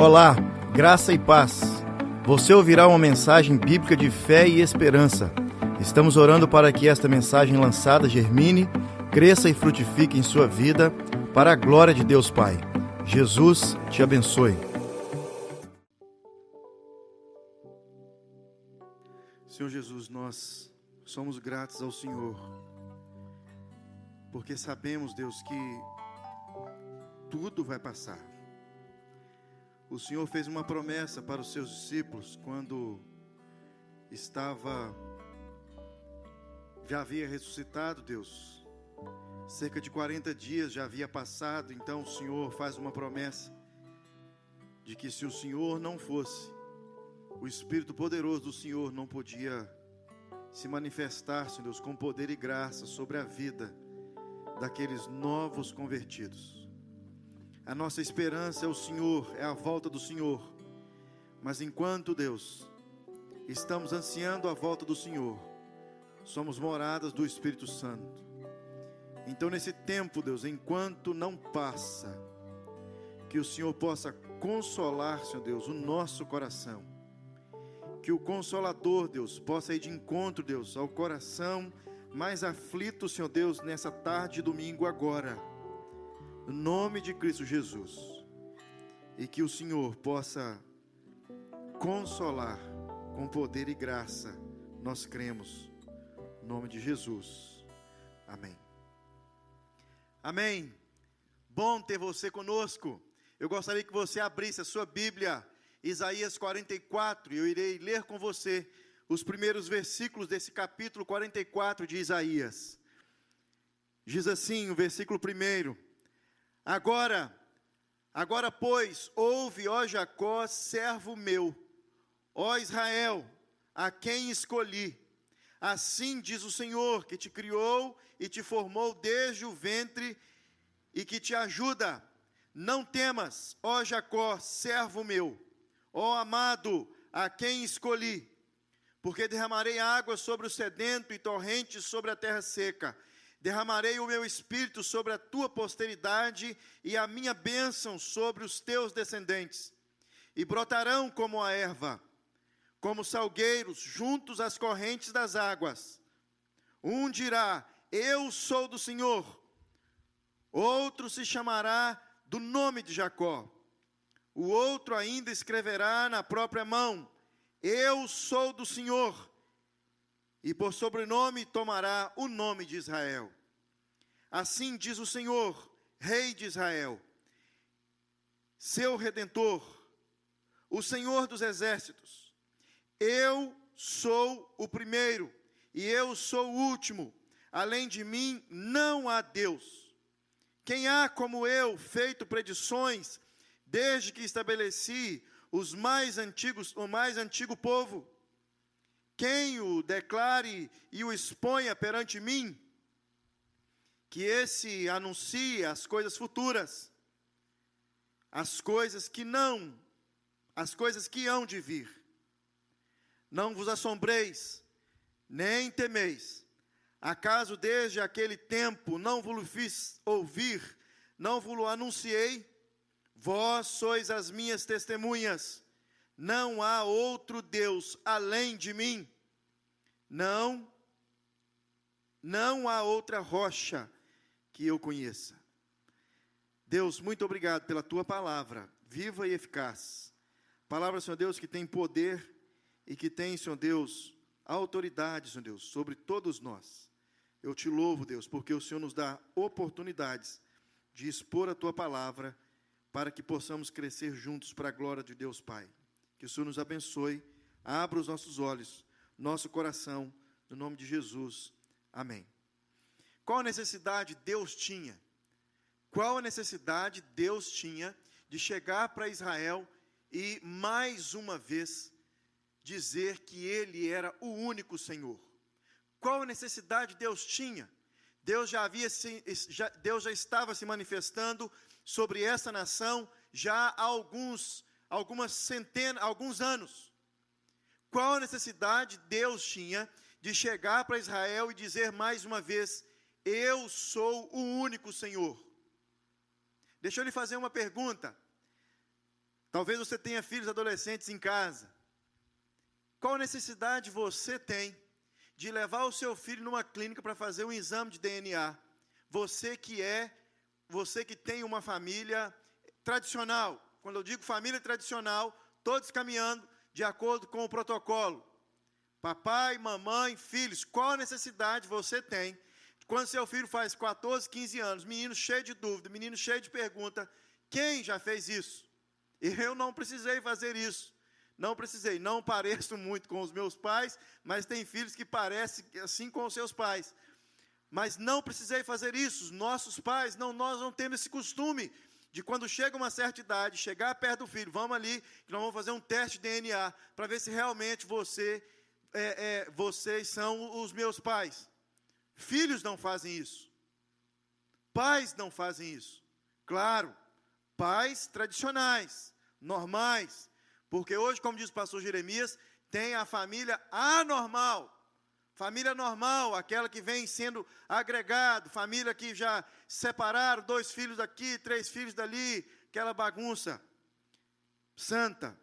Olá, graça e paz. Você ouvirá uma mensagem bíblica de fé e esperança. Estamos orando para que esta mensagem lançada germine, cresça e frutifique em sua vida, para a glória de Deus Pai. Jesus te abençoe. Senhor Jesus, nós somos gratos ao Senhor, porque sabemos, Deus, que tudo vai passar. O Senhor fez uma promessa para os seus discípulos quando estava já havia ressuscitado, Deus. Cerca de 40 dias já havia passado, então o Senhor faz uma promessa de que se o Senhor não fosse, o Espírito poderoso do Senhor não podia se manifestar, Senhor Deus, com poder e graça sobre a vida daqueles novos convertidos. A nossa esperança é o Senhor, é a volta do Senhor. Mas enquanto, Deus, estamos ansiando a volta do Senhor, somos moradas do Espírito Santo. Então, nesse tempo, Deus, enquanto não passa, que o Senhor possa consolar, Senhor Deus, o nosso coração. Que o Consolador, Deus, possa ir de encontro, Deus, ao coração mais aflito, Senhor Deus, nessa tarde de domingo agora nome de Cristo Jesus. E que o Senhor possa consolar com poder e graça, nós cremos. No nome de Jesus. Amém. Amém. Bom ter você conosco. Eu gostaria que você abrisse a sua Bíblia, Isaías 44, e eu irei ler com você os primeiros versículos desse capítulo 44 de Isaías. Diz assim, o versículo primeiro: Agora, agora pois, ouve, ó Jacó, servo meu, ó Israel, a quem escolhi. Assim diz o Senhor, que te criou e te formou desde o ventre e que te ajuda. Não temas, ó Jacó, servo meu, ó amado, a quem escolhi, porque derramarei água sobre o sedento e torrentes sobre a terra seca derramarei o meu espírito sobre a tua posteridade e a minha bênção sobre os teus descendentes. E brotarão como a erva, como salgueiros juntos às correntes das águas. Um dirá: Eu sou do Senhor. Outro se chamará do nome de Jacó. O outro ainda escreverá na própria mão: Eu sou do Senhor e por sobrenome tomará o nome de Israel. Assim diz o Senhor, Rei de Israel, seu redentor, o Senhor dos exércitos. Eu sou o primeiro e eu sou o último. Além de mim não há Deus. Quem há como eu feito predições desde que estabeleci os mais antigos, o mais antigo povo? Quem o declare e o exponha perante mim, que esse anuncie as coisas futuras, as coisas que não, as coisas que hão de vir. Não vos assombreis, nem temeis. Acaso desde aquele tempo não vos fiz ouvir, não vos anunciei? Vós sois as minhas testemunhas não há outro Deus além de mim. Não, não há outra rocha que eu conheça. Deus, muito obrigado pela tua palavra, viva e eficaz. Palavra, Senhor Deus, que tem poder e que tem, Senhor Deus, autoridade, Senhor Deus, sobre todos nós. Eu te louvo, Deus, porque o Senhor nos dá oportunidades de expor a tua palavra para que possamos crescer juntos para a glória de Deus Pai. Que o Senhor nos abençoe, abra os nossos olhos, nosso coração, no nome de Jesus. Amém. Qual a necessidade Deus tinha? Qual a necessidade Deus tinha de chegar para Israel e mais uma vez dizer que ele era o único Senhor? Qual a necessidade Deus tinha? Deus já havia se, já, Deus já estava se manifestando sobre essa nação já há alguns algumas centenas, alguns anos. Qual a necessidade Deus tinha de chegar para Israel e dizer mais uma vez: Eu sou o único Senhor? Deixa eu lhe fazer uma pergunta. Talvez você tenha filhos adolescentes em casa. Qual necessidade você tem de levar o seu filho numa clínica para fazer um exame de DNA? Você que é, você que tem uma família tradicional. Quando eu digo família tradicional, todos caminhando de acordo com o protocolo. Papai, mamãe, filhos, qual necessidade você tem quando seu filho faz 14, 15 anos, menino cheio de dúvida, menino cheio de pergunta, quem já fez isso? Eu não precisei fazer isso. Não precisei, não pareço muito com os meus pais, mas tem filhos que parecem assim com os seus pais. Mas não precisei fazer isso. Nossos pais, não, nós não temos esse costume de quando chega uma certa idade, chegar perto do filho, vamos ali, que nós vamos fazer um teste de DNA para ver se realmente você, é, é, vocês são os meus pais. Filhos não fazem isso. Pais não fazem isso. Claro, pais tradicionais, normais, porque hoje, como diz o pastor Jeremias, tem a família anormal. Família normal, aquela que vem sendo agregado, família que já separaram dois filhos daqui, três filhos dali, aquela bagunça santa.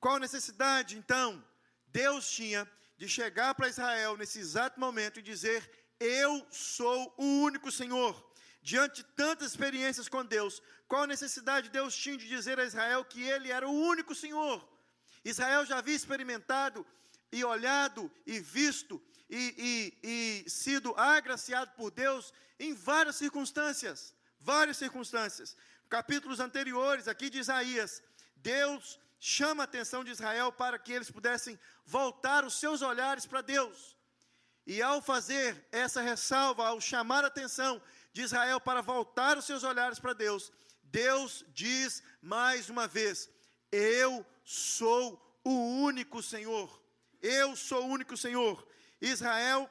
Qual a necessidade, então, Deus tinha de chegar para Israel nesse exato momento e dizer: Eu sou o único Senhor. Diante de tantas experiências com Deus, qual a necessidade Deus tinha de dizer a Israel que ele era o único Senhor? Israel já havia experimentado e olhado e visto e, e, e sido agraciado por Deus em várias circunstâncias. Várias circunstâncias. Capítulos anteriores, aqui de Isaías, Deus chama a atenção de Israel para que eles pudessem voltar os seus olhares para Deus. E ao fazer essa ressalva, ao chamar a atenção de Israel para voltar os seus olhares para Deus, Deus diz mais uma vez: Eu sou o único Senhor. Eu sou o único Senhor. Israel,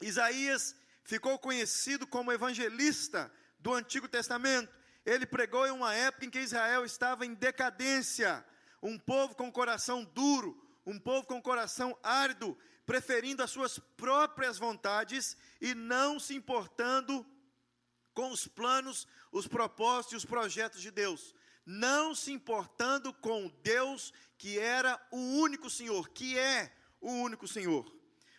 Isaías ficou conhecido como evangelista do Antigo Testamento. Ele pregou em uma época em que Israel estava em decadência, um povo com coração duro, um povo com coração árido, preferindo as suas próprias vontades e não se importando com os planos, os propósitos e os projetos de Deus, não se importando com Deus que era o único Senhor, que é o único Senhor.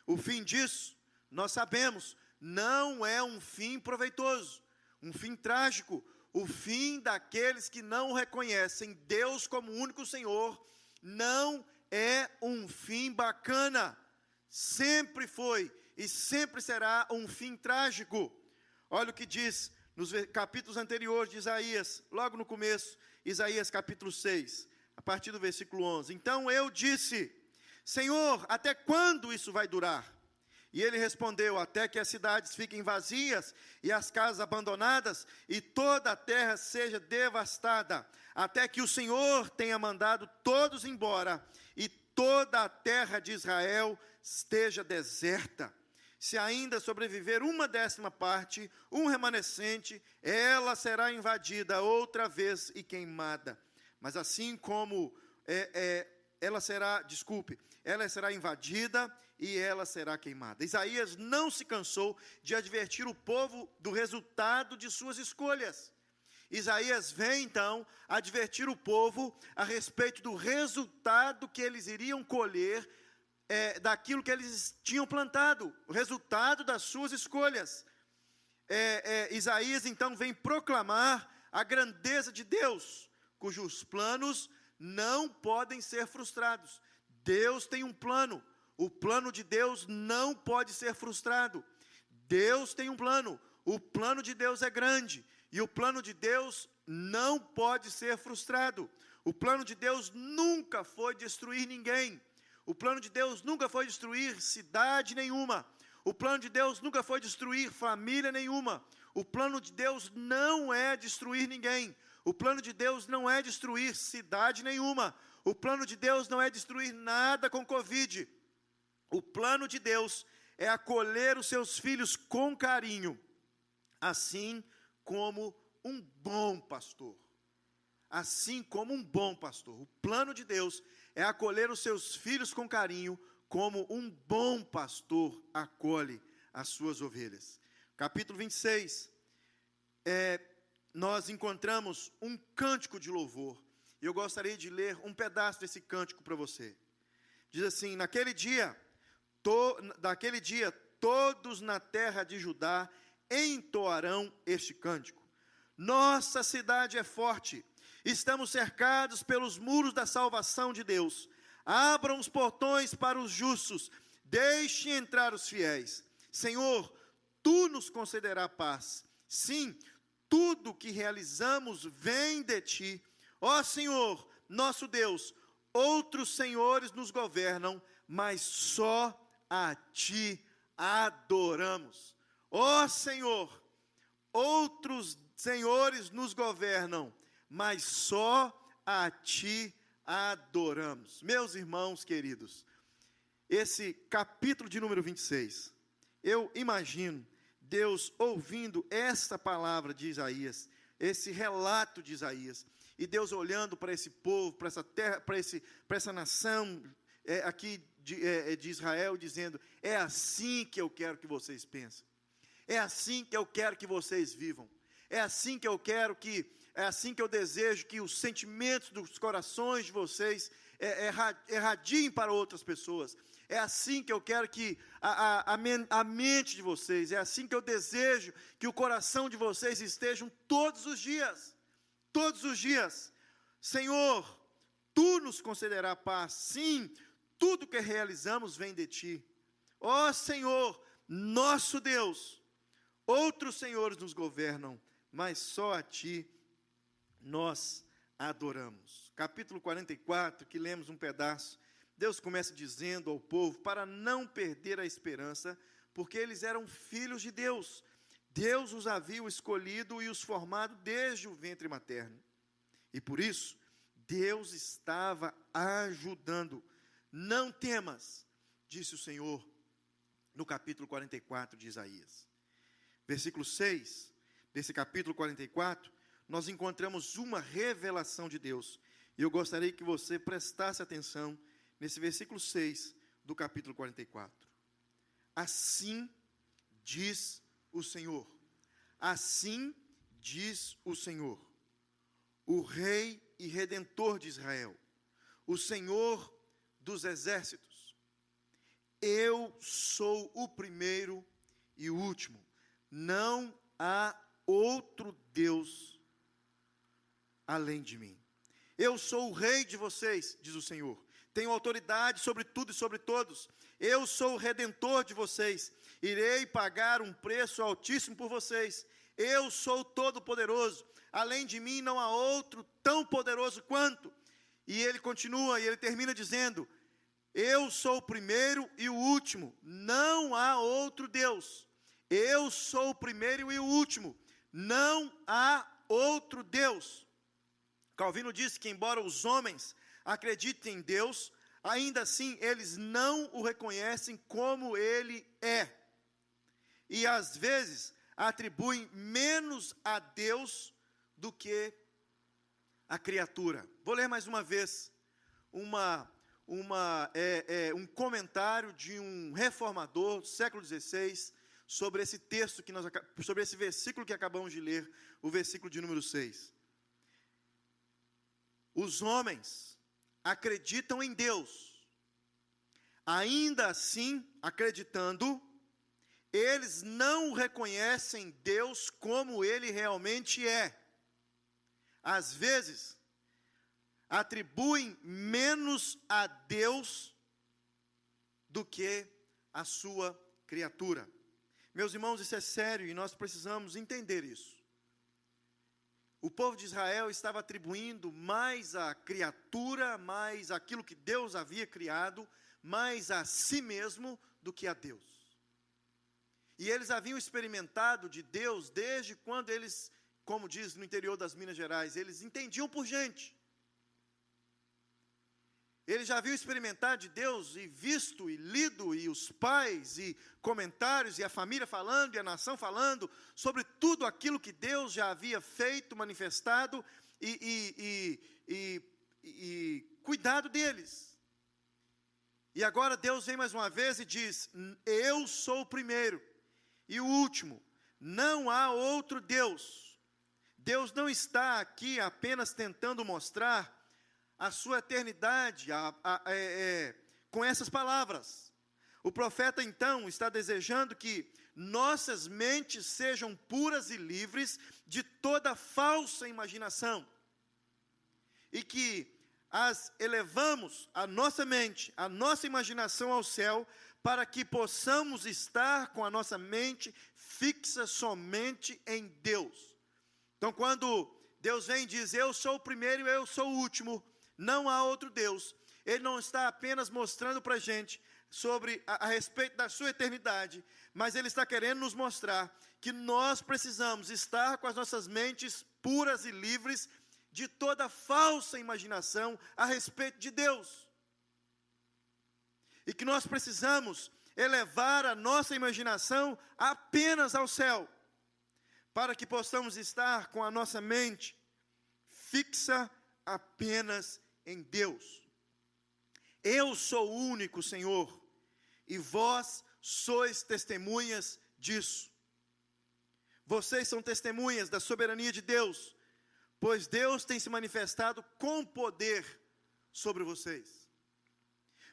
O fim disso, nós sabemos, não é um fim proveitoso, um fim trágico, o fim daqueles que não reconhecem Deus como único Senhor, não é um fim bacana, sempre foi e sempre será um fim trágico. Olha o que diz nos capítulos anteriores de Isaías, logo no começo, Isaías capítulo 6, a partir do versículo 11. Então eu disse: Senhor, até quando isso vai durar? E ele respondeu: Até que as cidades fiquem vazias e as casas abandonadas e toda a terra seja devastada, até que o Senhor tenha mandado todos embora e toda a terra de Israel esteja deserta se ainda sobreviver uma décima parte, um remanescente, ela será invadida outra vez e queimada. Mas assim como é, é, ela será, desculpe, ela será invadida e ela será queimada. Isaías não se cansou de advertir o povo do resultado de suas escolhas. Isaías vem então advertir o povo a respeito do resultado que eles iriam colher é, daquilo que eles tinham plantado, o resultado das suas escolhas. É, é, Isaías então vem proclamar a grandeza de Deus, cujos planos não podem ser frustrados. Deus tem um plano, o plano de Deus não pode ser frustrado. Deus tem um plano, o plano de Deus é grande e o plano de Deus não pode ser frustrado. O plano de Deus nunca foi destruir ninguém. O plano de Deus nunca foi destruir cidade nenhuma. O plano de Deus nunca foi destruir família nenhuma. O plano de Deus não é destruir ninguém. O plano de Deus não é destruir cidade nenhuma. O plano de Deus não é destruir nada com Covid. O plano de Deus é acolher os seus filhos com carinho, assim como um bom pastor. Assim como um bom pastor. O plano de Deus é acolher os seus filhos com carinho, como um bom pastor acolhe as suas ovelhas. Capítulo 26, é, nós encontramos um cântico de louvor. E eu gostaria de ler um pedaço desse cântico para você. Diz assim: Naquele dia, to, dia, todos na terra de Judá entoarão este cântico. Nossa cidade é forte, estamos cercados pelos muros da salvação de Deus. Abram os portões para os justos, deixe entrar os fiéis. Senhor, tu nos concederá paz. Sim, tudo que realizamos vem de ti. Ó Senhor, nosso Deus, outros senhores nos governam, mas só a ti adoramos. Ó Senhor, outros senhores nos governam, mas só a ti adoramos. Meus irmãos queridos, esse capítulo de número 26, eu imagino Deus ouvindo esta palavra de Isaías, esse relato de Isaías, e Deus olhando para esse povo, para essa terra, para, esse, para essa nação é, aqui de, é, é, de Israel, dizendo: é assim que eu quero que vocês pensem, é assim que eu quero que vocês vivam, é assim que eu quero que, é assim que eu desejo que os sentimentos dos corações de vocês é, erradiem para outras pessoas. É assim que eu quero que a, a, a, mente de vocês, é assim que eu desejo que o coração de vocês estejam todos os dias. Todos os dias. Senhor, tu nos concederá paz. Sim, tudo que realizamos vem de ti. Ó Senhor, nosso Deus, outros senhores nos governam, mas só a ti nós adoramos. Capítulo 44, que lemos um pedaço Deus começa dizendo ao povo para não perder a esperança, porque eles eram filhos de Deus. Deus os havia escolhido e os formado desde o ventre materno. E por isso, Deus estava ajudando. Não temas, disse o Senhor no capítulo 44 de Isaías. Versículo 6 desse capítulo 44, nós encontramos uma revelação de Deus. E eu gostaria que você prestasse atenção nesse versículo 6 do capítulo 44. Assim diz o Senhor, assim diz o Senhor, o Rei e Redentor de Israel, o Senhor dos exércitos. Eu sou o primeiro e o último, não há outro Deus além de mim. Eu sou o rei de vocês, diz o Senhor tenho autoridade sobre tudo e sobre todos. Eu sou o redentor de vocês. Irei pagar um preço altíssimo por vocês. Eu sou todo-poderoso. Além de mim não há outro tão poderoso quanto. E ele continua e ele termina dizendo: Eu sou o primeiro e o último. Não há outro Deus. Eu sou o primeiro e o último. Não há outro Deus. Calvino disse que, embora os homens acreditem em Deus, ainda assim eles não o reconhecem como ele é. E às vezes atribuem menos a Deus do que a criatura. Vou ler mais uma vez uma, uma, é, é, um comentário de um reformador do século XVI sobre esse texto que nós sobre esse versículo que acabamos de ler, o versículo de número 6. Os homens acreditam em Deus. Ainda assim, acreditando, eles não reconhecem Deus como ele realmente é. Às vezes, atribuem menos a Deus do que a sua criatura. Meus irmãos, isso é sério e nós precisamos entender isso. O povo de Israel estava atribuindo mais à criatura, mais aquilo que Deus havia criado, mais a si mesmo do que a Deus. E eles haviam experimentado de Deus desde quando eles, como diz no interior das Minas Gerais, eles entendiam por gente. Ele já viu experimentar de Deus e visto e lido, e os pais e comentários, e a família falando, e a nação falando, sobre tudo aquilo que Deus já havia feito, manifestado e, e, e, e cuidado deles. E agora Deus vem mais uma vez e diz: Eu sou o primeiro e o último, não há outro Deus. Deus não está aqui apenas tentando mostrar a sua eternidade a, a, é, é, com essas palavras. O profeta então está desejando que nossas mentes sejam puras e livres de toda falsa imaginação e que as elevamos a nossa mente, a nossa imaginação ao céu, para que possamos estar com a nossa mente fixa somente em Deus. Então, quando Deus vem e diz: Eu sou o primeiro e eu sou o último, não há outro Deus, Ele não está apenas mostrando para a gente sobre a, a respeito da sua eternidade, mas Ele está querendo nos mostrar que nós precisamos estar com as nossas mentes puras e livres de toda falsa imaginação a respeito de Deus. E que nós precisamos elevar a nossa imaginação apenas ao céu, para que possamos estar com a nossa mente fixa apenas em Deus. Eu sou o único Senhor, e vós sois testemunhas disso. Vocês são testemunhas da soberania de Deus, pois Deus tem se manifestado com poder sobre vocês.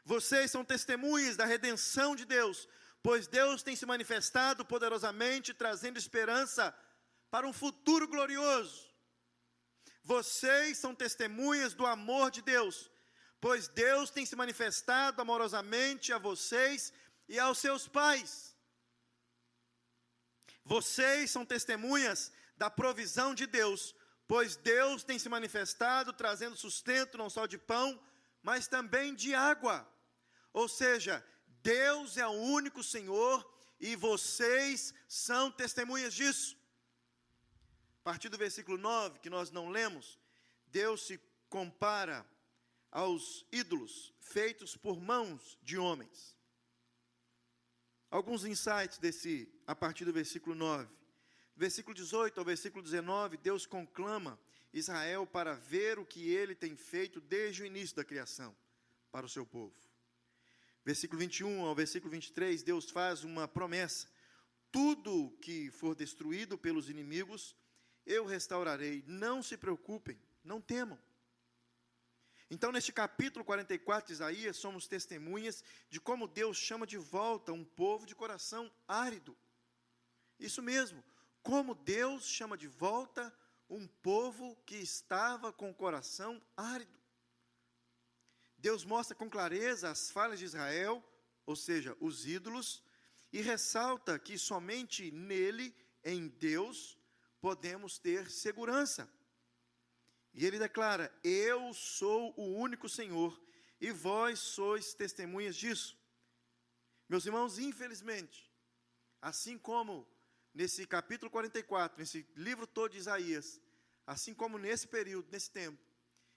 Vocês são testemunhas da redenção de Deus, pois Deus tem se manifestado poderosamente, trazendo esperança para um futuro glorioso. Vocês são testemunhas do amor de Deus, pois Deus tem se manifestado amorosamente a vocês e aos seus pais. Vocês são testemunhas da provisão de Deus, pois Deus tem se manifestado trazendo sustento não só de pão, mas também de água. Ou seja, Deus é o único Senhor e vocês são testemunhas disso. A partir do versículo 9, que nós não lemos, Deus se compara aos ídolos feitos por mãos de homens. Alguns insights desse a partir do versículo 9. Versículo 18 ao versículo 19, Deus conclama Israel para ver o que ele tem feito desde o início da criação para o seu povo. Versículo 21 ao versículo 23, Deus faz uma promessa: tudo que for destruído pelos inimigos, eu restaurarei. Não se preocupem, não temam. Então, neste capítulo 44 de Isaías, somos testemunhas de como Deus chama de volta um povo de coração árido. Isso mesmo, como Deus chama de volta um povo que estava com o coração árido. Deus mostra com clareza as falhas de Israel, ou seja, os ídolos, e ressalta que somente nele, em Deus, podemos ter segurança. E ele declara: Eu sou o único Senhor, e vós sois testemunhas disso. Meus irmãos, infelizmente, assim como nesse capítulo 44, nesse livro todo de Isaías, assim como nesse período, nesse tempo,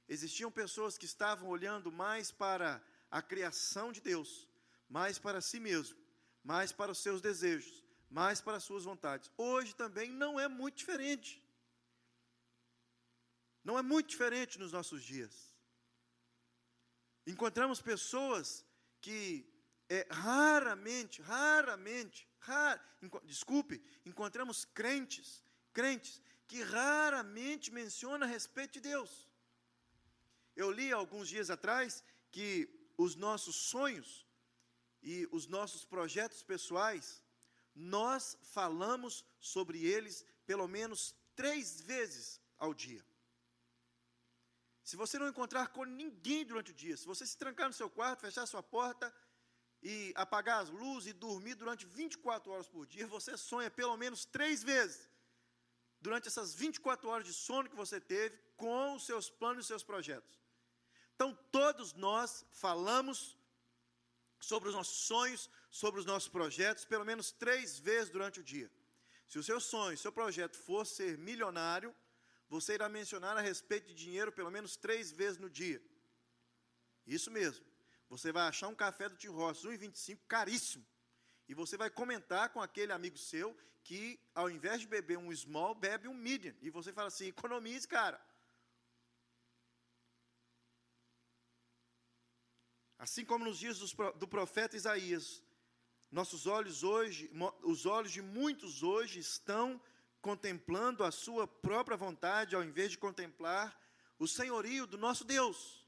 existiam pessoas que estavam olhando mais para a criação de Deus, mais para si mesmo, mais para os seus desejos, mais para as suas vontades. Hoje também não é muito diferente. Não é muito diferente nos nossos dias. Encontramos pessoas que é, raramente, raramente, rar, desculpe, encontramos crentes, crentes que raramente mencionam a respeito de Deus. Eu li alguns dias atrás que os nossos sonhos e os nossos projetos pessoais, nós falamos sobre eles pelo menos três vezes ao dia. Se você não encontrar com ninguém durante o dia, se você se trancar no seu quarto, fechar sua porta e apagar as luzes e dormir durante 24 horas por dia, você sonha pelo menos três vezes durante essas 24 horas de sono que você teve com os seus planos e seus projetos. Então, todos nós falamos sobre os nossos sonhos, sobre os nossos projetos, pelo menos três vezes durante o dia. Se o seu sonho, seu projeto for ser milionário, você irá mencionar a respeito de dinheiro pelo menos três vezes no dia. Isso mesmo. Você vai achar um café do Tim Ross, 1,25, caríssimo. E você vai comentar com aquele amigo seu que, ao invés de beber um small, bebe um medium. E você fala assim: economize, cara. Assim como nos dias do profeta Isaías, nossos olhos hoje, os olhos de muitos hoje estão contemplando a sua própria vontade, ao invés de contemplar o senhorio do nosso Deus.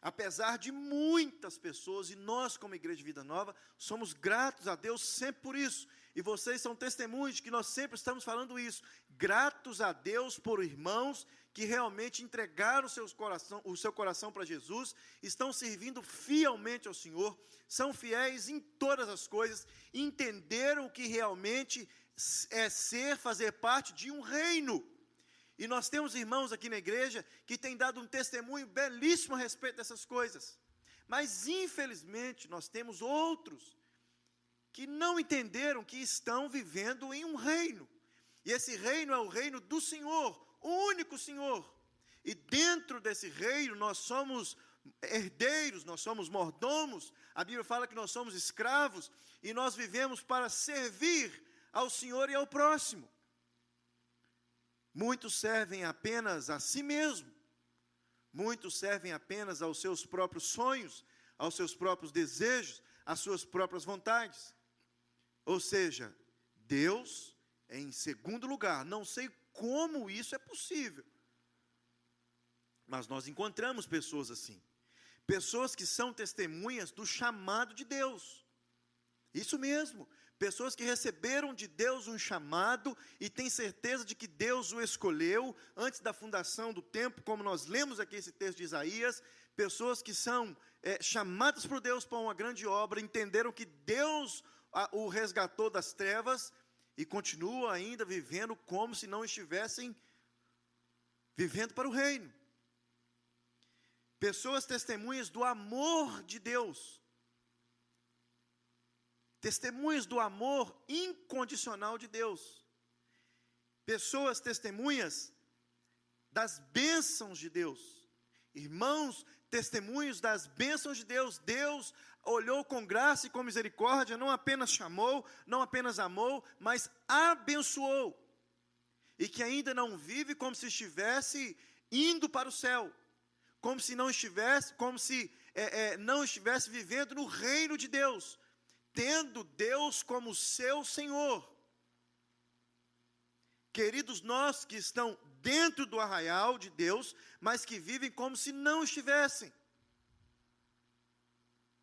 Apesar de muitas pessoas, e nós, como Igreja de Vida Nova, somos gratos a Deus sempre por isso. E vocês são testemunhos de que nós sempre estamos falando isso. Gratos a Deus por irmãos que realmente entregaram seus coração, o seu coração para Jesus, estão servindo fielmente ao Senhor, são fiéis em todas as coisas, entenderam o que realmente é ser, fazer parte de um reino. E nós temos irmãos aqui na igreja que têm dado um testemunho belíssimo a respeito dessas coisas. Mas, infelizmente, nós temos outros que não entenderam que estão vivendo em um reino. E esse reino é o reino do Senhor, único Senhor. E dentro desse reino nós somos herdeiros, nós somos mordomos. A Bíblia fala que nós somos escravos e nós vivemos para servir ao Senhor e ao próximo. Muitos servem apenas a si mesmo. Muitos servem apenas aos seus próprios sonhos, aos seus próprios desejos, às suas próprias vontades. Ou seja, Deus em segundo lugar. Não sei como isso é possível. Mas nós encontramos pessoas assim. Pessoas que são testemunhas do chamado de Deus. Isso mesmo. Pessoas que receberam de Deus um chamado e têm certeza de que Deus o escolheu antes da fundação do tempo, como nós lemos aqui esse texto de Isaías. Pessoas que são é, chamadas por Deus para uma grande obra, entenderam que Deus a, o resgatou das trevas e continuam ainda vivendo como se não estivessem vivendo para o reino. Pessoas testemunhas do amor de Deus. Testemunhas do amor incondicional de Deus, pessoas testemunhas das bênçãos de Deus, irmãos testemunhos das bênçãos de Deus. Deus olhou com graça e com misericórdia, não apenas chamou, não apenas amou, mas abençoou, e que ainda não vive como se estivesse indo para o céu, como se não estivesse, como se é, é, não estivesse vivendo no reino de Deus, tendo Deus como seu Senhor. Queridos nós que estão dentro do arraial de Deus, mas que vivem como se não estivessem.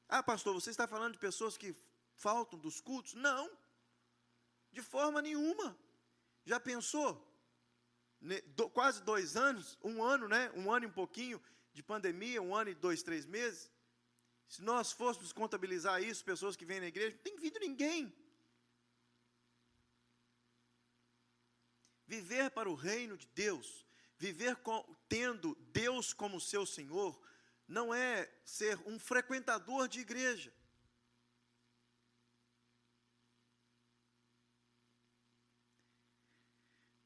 Ah, pastor, você está falando de pessoas que faltam dos cultos? Não, de forma nenhuma. Já pensou? quase dois anos, um ano, né? Um ano e um pouquinho de pandemia, um ano e dois, três meses. Se nós fôssemos contabilizar isso, pessoas que vêm na igreja, não tem vindo ninguém. Viver para o reino de Deus, viver com, tendo Deus como seu Senhor, não é ser um frequentador de igreja.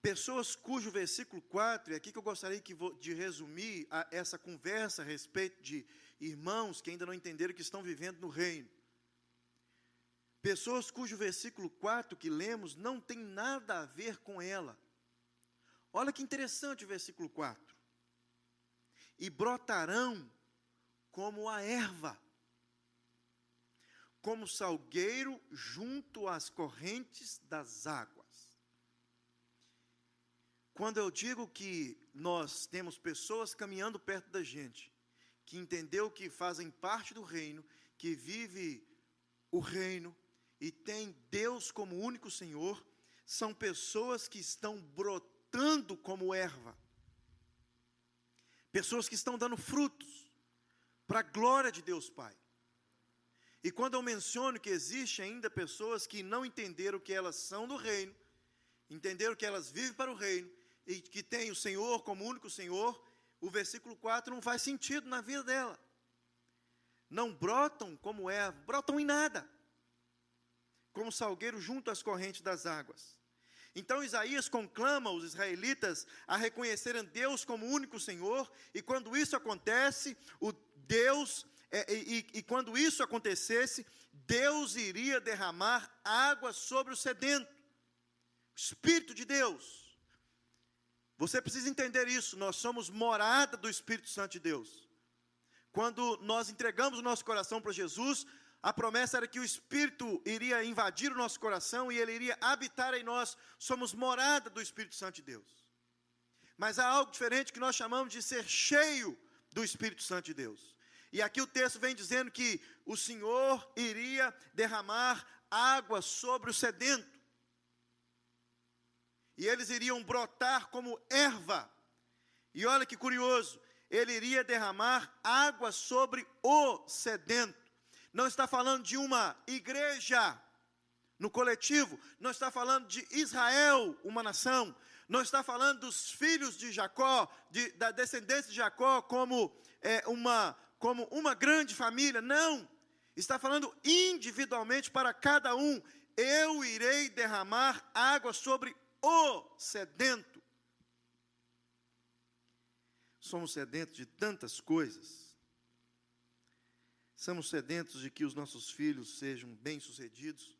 Pessoas cujo versículo 4, é aqui que eu gostaria de resumir a, essa conversa a respeito de irmãos que ainda não entenderam que estão vivendo no reino. Pessoas cujo versículo 4 que lemos não tem nada a ver com ela. Olha que interessante o versículo 4. E brotarão como a erva, como salgueiro junto às correntes das águas. Quando eu digo que nós temos pessoas caminhando perto da gente, que entendeu que fazem parte do reino, que vive o reino e tem Deus como único Senhor, são pessoas que estão brotando como erva. Pessoas que estão dando frutos para a glória de Deus Pai. E quando eu menciono que existe ainda pessoas que não entenderam que elas são do reino, entenderam que elas vivem para o reino e que têm o Senhor como único Senhor, o versículo 4 não faz sentido na vida dela. Não brotam como é, brotam em nada, como salgueiro junto às correntes das águas. Então Isaías conclama os israelitas a reconhecerem Deus como único Senhor, e quando isso acontece, o Deus, é, e, e quando isso acontecesse, Deus iria derramar água sobre o sedento, Espírito de Deus. Você precisa entender isso. Nós somos morada do Espírito Santo de Deus. Quando nós entregamos o nosso coração para Jesus, a promessa era que o Espírito iria invadir o nosso coração e ele iria habitar em nós. Somos morada do Espírito Santo de Deus. Mas há algo diferente que nós chamamos de ser cheio do Espírito Santo de Deus. E aqui o texto vem dizendo que o Senhor iria derramar água sobre o sedento. E eles iriam brotar como erva. E olha que curioso, ele iria derramar água sobre o sedento. Não está falando de uma igreja no coletivo, não está falando de Israel, uma nação, não está falando dos filhos de Jacó, de, da descendência de Jacó, como, é, uma, como uma grande família, não. Está falando individualmente para cada um. Eu irei derramar água sobre o sedento. Somos sedentos de tantas coisas. Somos sedentos de que os nossos filhos sejam bem-sucedidos.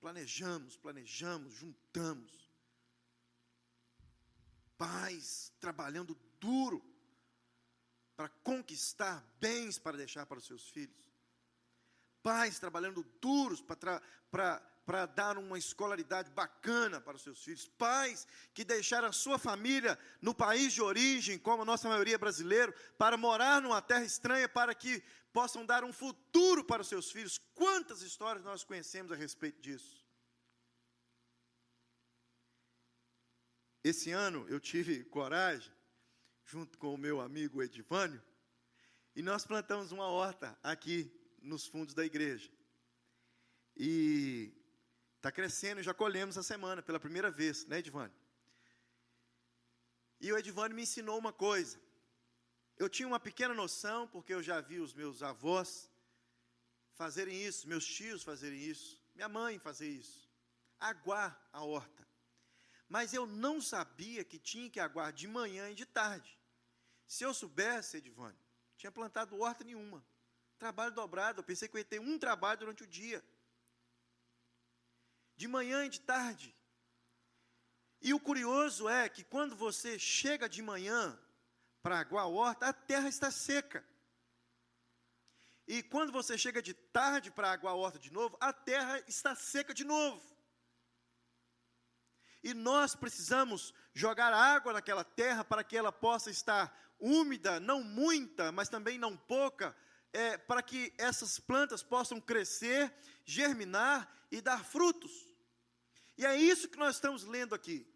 Planejamos, planejamos, juntamos. Pais trabalhando duro para conquistar bens para deixar para os seus filhos. Pais trabalhando duros para, dar uma escolaridade bacana para os seus filhos. Pais que deixaram a sua família no país de origem, como a nossa maioria é brasileiro, para morar numa terra estranha, para que possam dar um futuro para os seus filhos. Quantas histórias nós conhecemos a respeito disso? Esse ano eu tive coragem, junto com o meu amigo Edivânio, e nós plantamos uma horta aqui nos fundos da igreja. E está crescendo, já colhemos a semana pela primeira vez, né, Edivânio? E o Edivânio me ensinou uma coisa. Eu tinha uma pequena noção, porque eu já vi os meus avós fazerem isso, meus tios fazerem isso, minha mãe fazer isso. Aguar a horta. Mas eu não sabia que tinha que aguar de manhã e de tarde. Se eu soubesse, Edivânio, tinha plantado horta nenhuma. Trabalho dobrado, eu pensei que eu ia ter um trabalho durante o dia. De manhã e de tarde. E o curioso é que quando você chega de manhã para aguar a horta, a terra está seca. E quando você chega de tarde para aguar a horta de novo, a terra está seca de novo. E nós precisamos jogar água naquela terra para que ela possa estar úmida, não muita, mas também não pouca, é, para que essas plantas possam crescer, germinar e dar frutos. E é isso que nós estamos lendo aqui.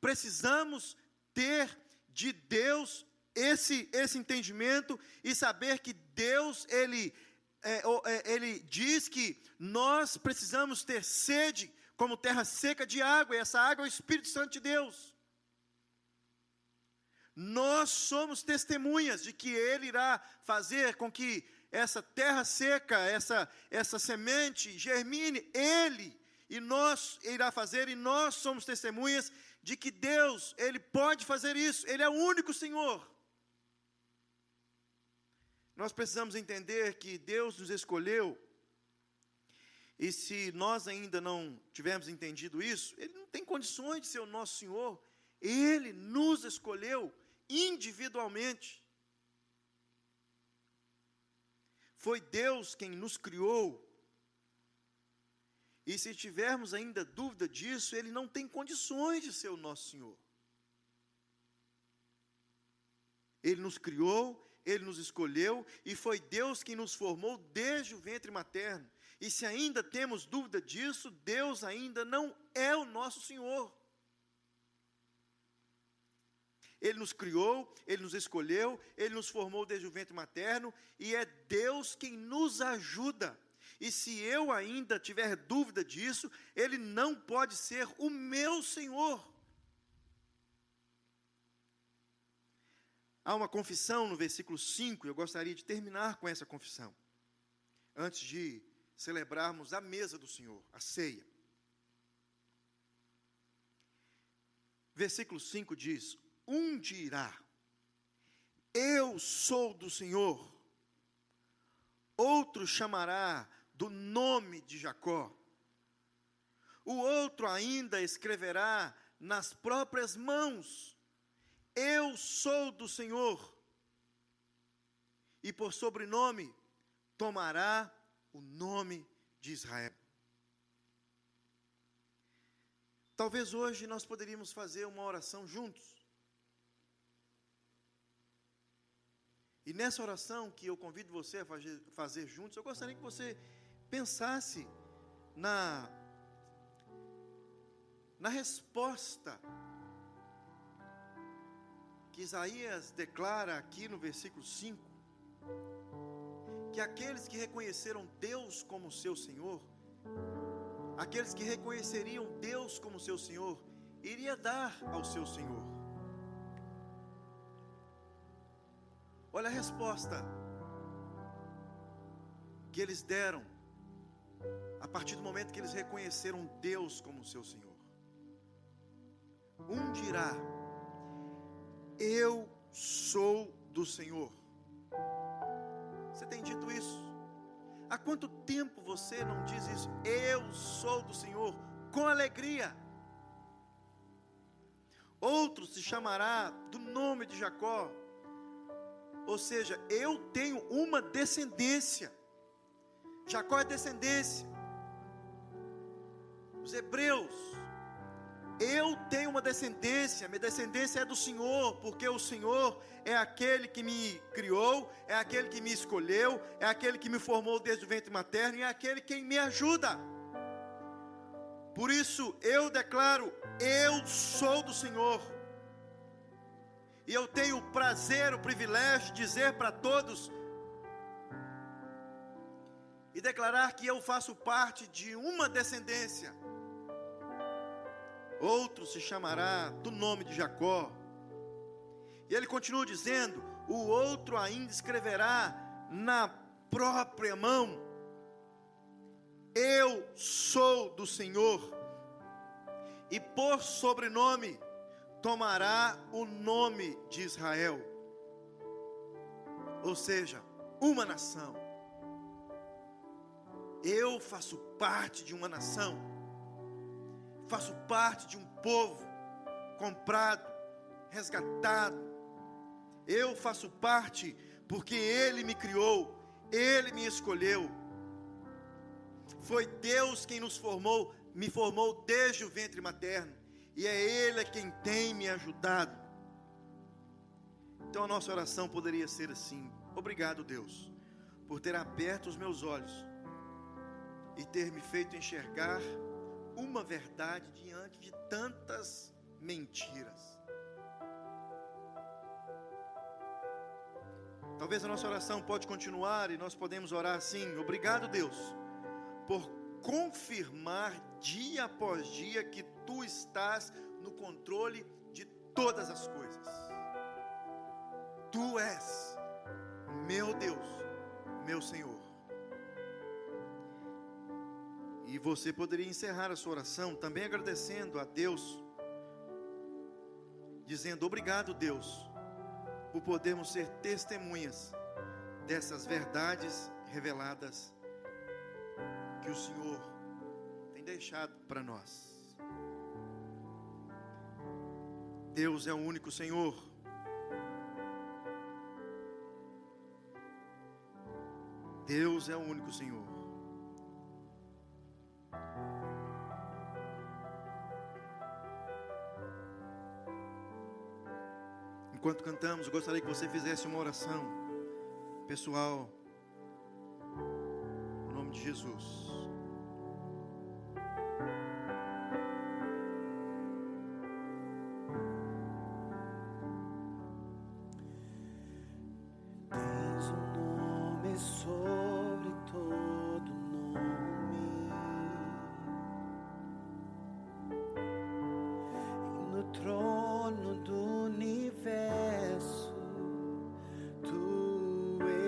Precisamos ter de Deus esse, esse entendimento e saber que Deus, Ele, é, é, Ele diz que nós precisamos ter sede como terra seca de água, e essa água é o Espírito Santo de Deus. Nós somos testemunhas de que Ele irá fazer com que essa terra seca, essa, essa semente germine, Ele, e nós irá fazer, e nós somos testemunhas de que Deus, Ele pode fazer isso, Ele é o único Senhor. Nós precisamos entender que Deus nos escolheu e se nós ainda não tivermos entendido isso, Ele não tem condições de ser o nosso Senhor. Ele nos escolheu individualmente. Foi Deus quem nos criou. E se tivermos ainda dúvida disso, Ele não tem condições de ser o nosso Senhor. Ele nos criou, Ele nos escolheu, e foi Deus quem nos formou desde o ventre materno. E se ainda temos dúvida disso, Deus ainda não é o nosso Senhor. Ele nos criou, Ele nos escolheu, Ele nos formou desde o ventre materno, e é Deus quem nos ajuda. E se eu ainda tiver dúvida disso, Ele não pode ser o meu Senhor. Há uma confissão no versículo 5, eu gostaria de terminar com essa confissão, antes de celebrarmos a mesa do Senhor, a ceia. Versículo 5 diz: Um dirá, Eu sou do Senhor. Outro chamará do nome de Jacó. O outro ainda escreverá nas próprias mãos: Eu sou do Senhor. E por sobrenome tomará o nome de Israel. Talvez hoje nós poderíamos fazer uma oração juntos. E nessa oração que eu convido você a fazer, juntos, eu gostaria que você pensasse na na resposta que Isaías declara aqui no versículo 5, que aqueles que reconheceram Deus como seu Senhor, aqueles que reconheceriam Deus como seu Senhor, iria dar ao seu Senhor. Olha a resposta que eles deram a partir do momento que eles reconheceram Deus como seu Senhor. Um dirá: Eu sou do Senhor. Você tem dito isso? Há quanto tempo você não diz isso? Eu sou do Senhor, com alegria. Outro se chamará do nome de Jacó, ou seja, eu tenho uma descendência. Jacó é descendência. Os hebreus eu tenho uma descendência, minha descendência é do Senhor, porque o Senhor é aquele que me criou, é aquele que me escolheu, é aquele que me formou desde o ventre materno e é aquele quem me ajuda. Por isso eu declaro: eu sou do Senhor. E eu tenho o prazer, o privilégio de dizer para todos e declarar que eu faço parte de uma descendência outro se chamará do nome de Jacó. E ele continua dizendo: o outro ainda escreverá na própria mão: Eu sou do Senhor. E por sobrenome tomará o nome de Israel. Ou seja, uma nação. Eu faço parte de uma nação faço parte de um povo comprado, resgatado. Eu faço parte porque Ele me criou, Ele me escolheu. Foi Deus quem nos formou, me formou desde o ventre materno, e é Ele quem tem me ajudado. Então a nossa oração poderia ser assim: Obrigado, Deus, por ter aberto os meus olhos e ter me feito enxergar uma verdade diante de tantas mentiras. Talvez a nossa oração pode continuar e nós podemos orar assim: Obrigado, Deus, por confirmar dia após dia que tu estás no controle de todas as coisas. Tu és meu Deus, meu Senhor. E você poderia encerrar a sua oração também agradecendo a Deus, dizendo: Obrigado, Deus, por podermos ser testemunhas dessas verdades reveladas que o Senhor tem deixado para nós. Deus é o único Senhor. Deus é o único Senhor. Enquanto cantamos, gostaria que você fizesse uma oração pessoal, em nome de Jesus.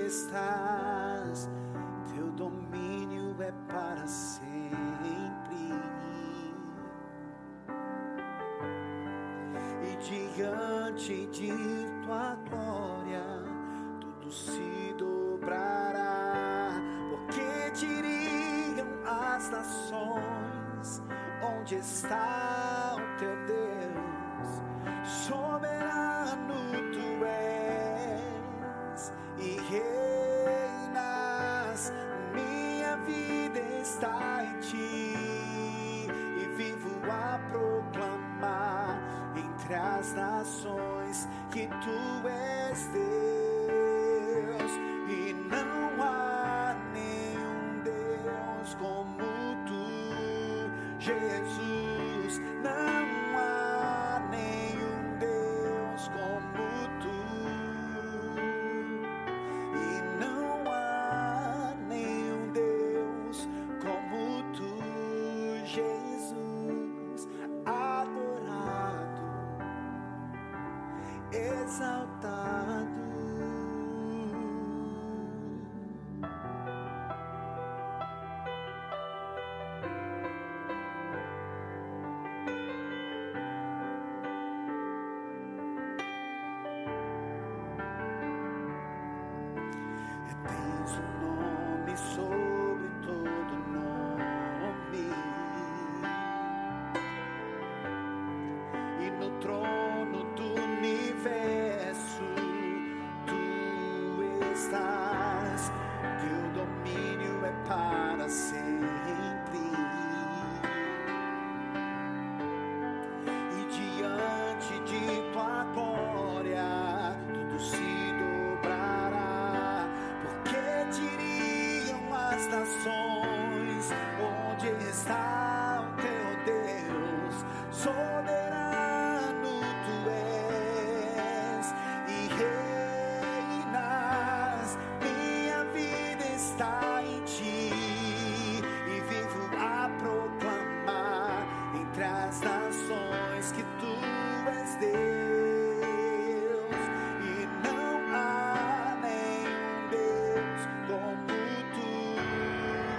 Diante proclamar entre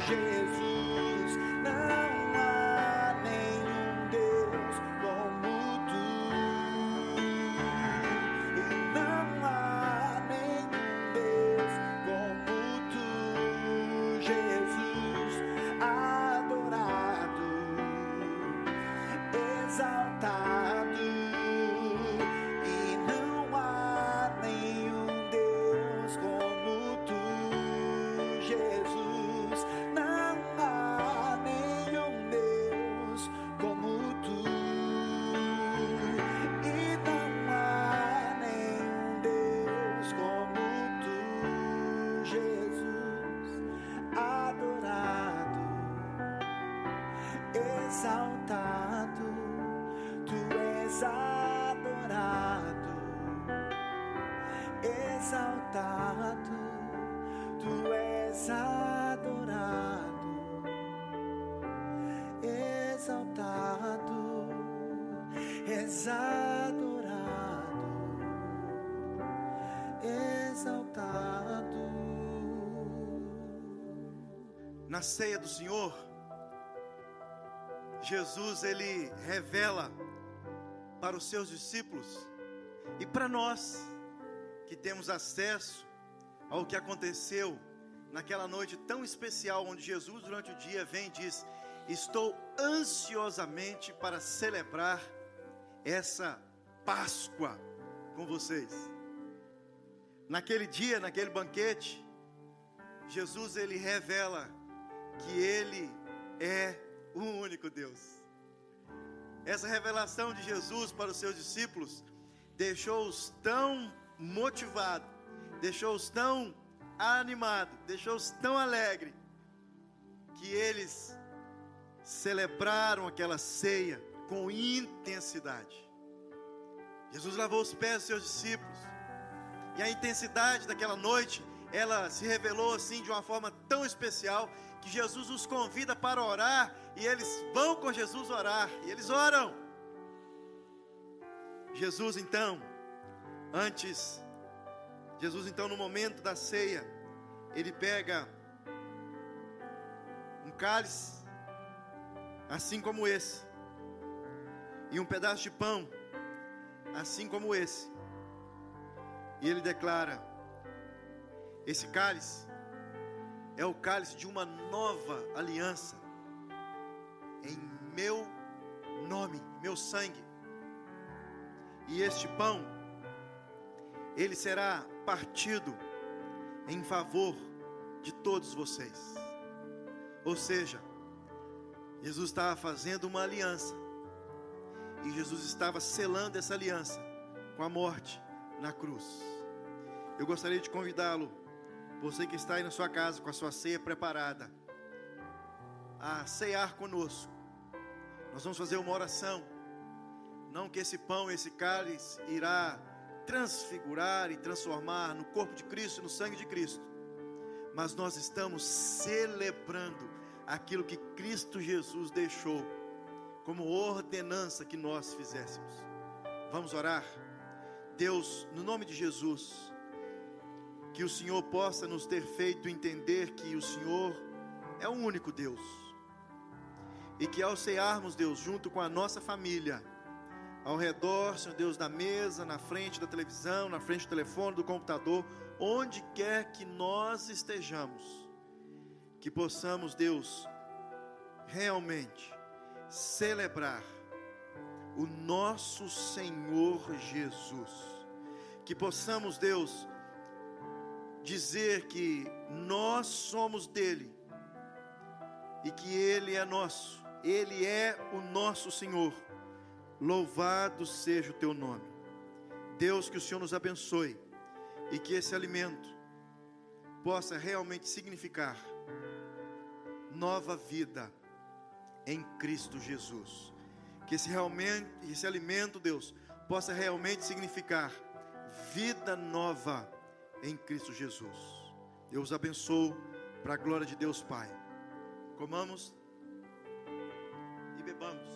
tu, Na ceia do Senhor, Jesus ele revela para os seus discípulos e para nós que temos acesso ao que aconteceu naquela noite tão especial onde Jesus durante o dia vem e diz: "Estou ansiosamente para celebrar essa Páscoa com vocês". Naquele dia, naquele banquete, Jesus ele revela que ele é o único Deus. Essa revelação de Jesus para os seus discípulos deixou-os tão motivados, deixou-os tão animados, deixou-os tão alegres, que eles celebraram aquela ceia com intensidade. Jesus lavou os pés dos seus discípulos, e a intensidade daquela noite, ela se revelou assim de uma forma tão especial que Jesus os convida para orar e eles vão com Jesus orar e eles oram. Jesus então, antes, Jesus então no momento da ceia, ele pega um cálice, assim como esse, e um pedaço de pão, assim como esse, e ele declara: esse cálice é o cálice de uma nova aliança em meu nome, meu sangue. E este pão, ele será partido em favor de todos vocês. Ou seja, Jesus estava fazendo uma aliança, e Jesus estava selando essa aliança com a morte na cruz. Eu gostaria de convidá-lo, você que está aí na sua casa com a sua ceia preparada, a cear conosco Nós vamos fazer uma oração. Não que esse pão, esse cálice irá transfigurar e transformar no corpo de Cristo e no sangue de Cristo. Mas nós estamos celebrando aquilo que Cristo Jesus deixou como ordenança que nós fizéssemos. Vamos orar? Deus, no nome de Jesus, que o Senhor possa nos ter feito entender que o Senhor é o único Deus. E que ao cearmos, Deus, junto com a nossa família, ao redor, Senhor Deus, da mesa, na frente da televisão, na frente do telefone, do computador, onde quer que nós estejamos, que possamos, Deus, realmente celebrar o nosso Senhor Jesus. Que possamos, Deus, dizer que nós somos dele e que ele é nosso, ele é o nosso Senhor. Louvado seja o teu nome. Deus, que o Senhor nos abençoe e que esse alimento possa realmente significar nova vida em Cristo Jesus. Que esse realmente esse alimento, Deus, possa realmente significar vida nova em Cristo Jesus. Eu os abençoo para a glória de Deus Pai. Comamos e bebamos.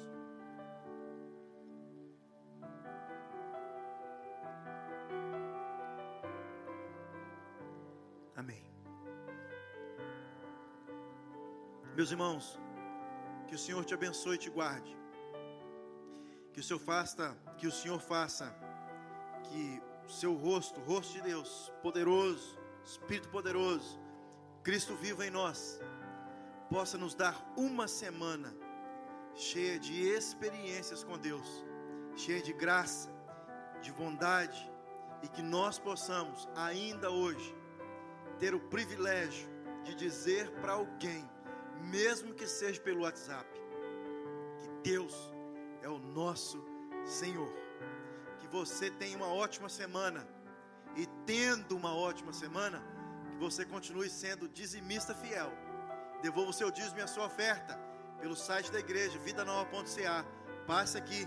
Amém. Meus irmãos, que o Senhor te abençoe e te guarde. Que o Senhor faça, que o Senhor faça que seu rosto, rosto de Deus, poderoso, Espírito poderoso, Cristo vivo em nós, possa nos dar uma semana cheia de experiências com Deus, cheia de graça, de bondade, e que nós possamos, ainda hoje, ter o privilégio de dizer para alguém, mesmo que seja pelo WhatsApp, que Deus é o nosso Senhor você tenha uma ótima semana. E tendo uma ótima semana, que você continue sendo dizimista fiel. Devolva o seu dízimo e a sua oferta pelo site da igreja, vidanova.ca. Passe aqui,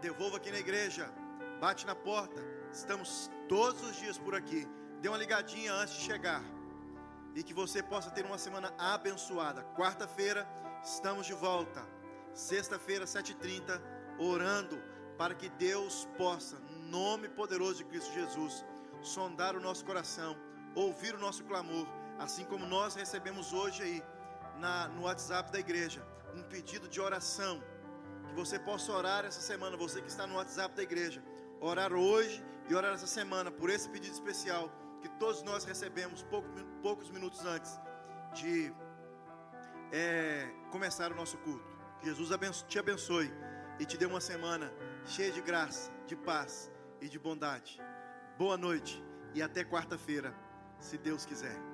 devolva aqui na igreja, bate na porta. Estamos todos os dias por aqui. Dê uma ligadinha antes de chegar. E que você possa ter uma semana abençoada. Quarta-feira, estamos de volta. Sexta-feira, 7h30, orando para que Deus possa, no nome poderoso de Cristo Jesus, sondar o nosso coração, ouvir o nosso clamor, assim como nós recebemos hoje aí na, no WhatsApp da igreja um pedido de oração. Que você possa orar essa semana, você que está no WhatsApp da igreja, orar hoje e orar essa semana por esse pedido especial que todos nós recebemos pouco, poucos minutos antes de é, começar o nosso culto. Que Jesus te abençoe e te dê uma semana cheia de graça, de paz e de bondade. Boa noite e até quarta-feira, se Deus quiser.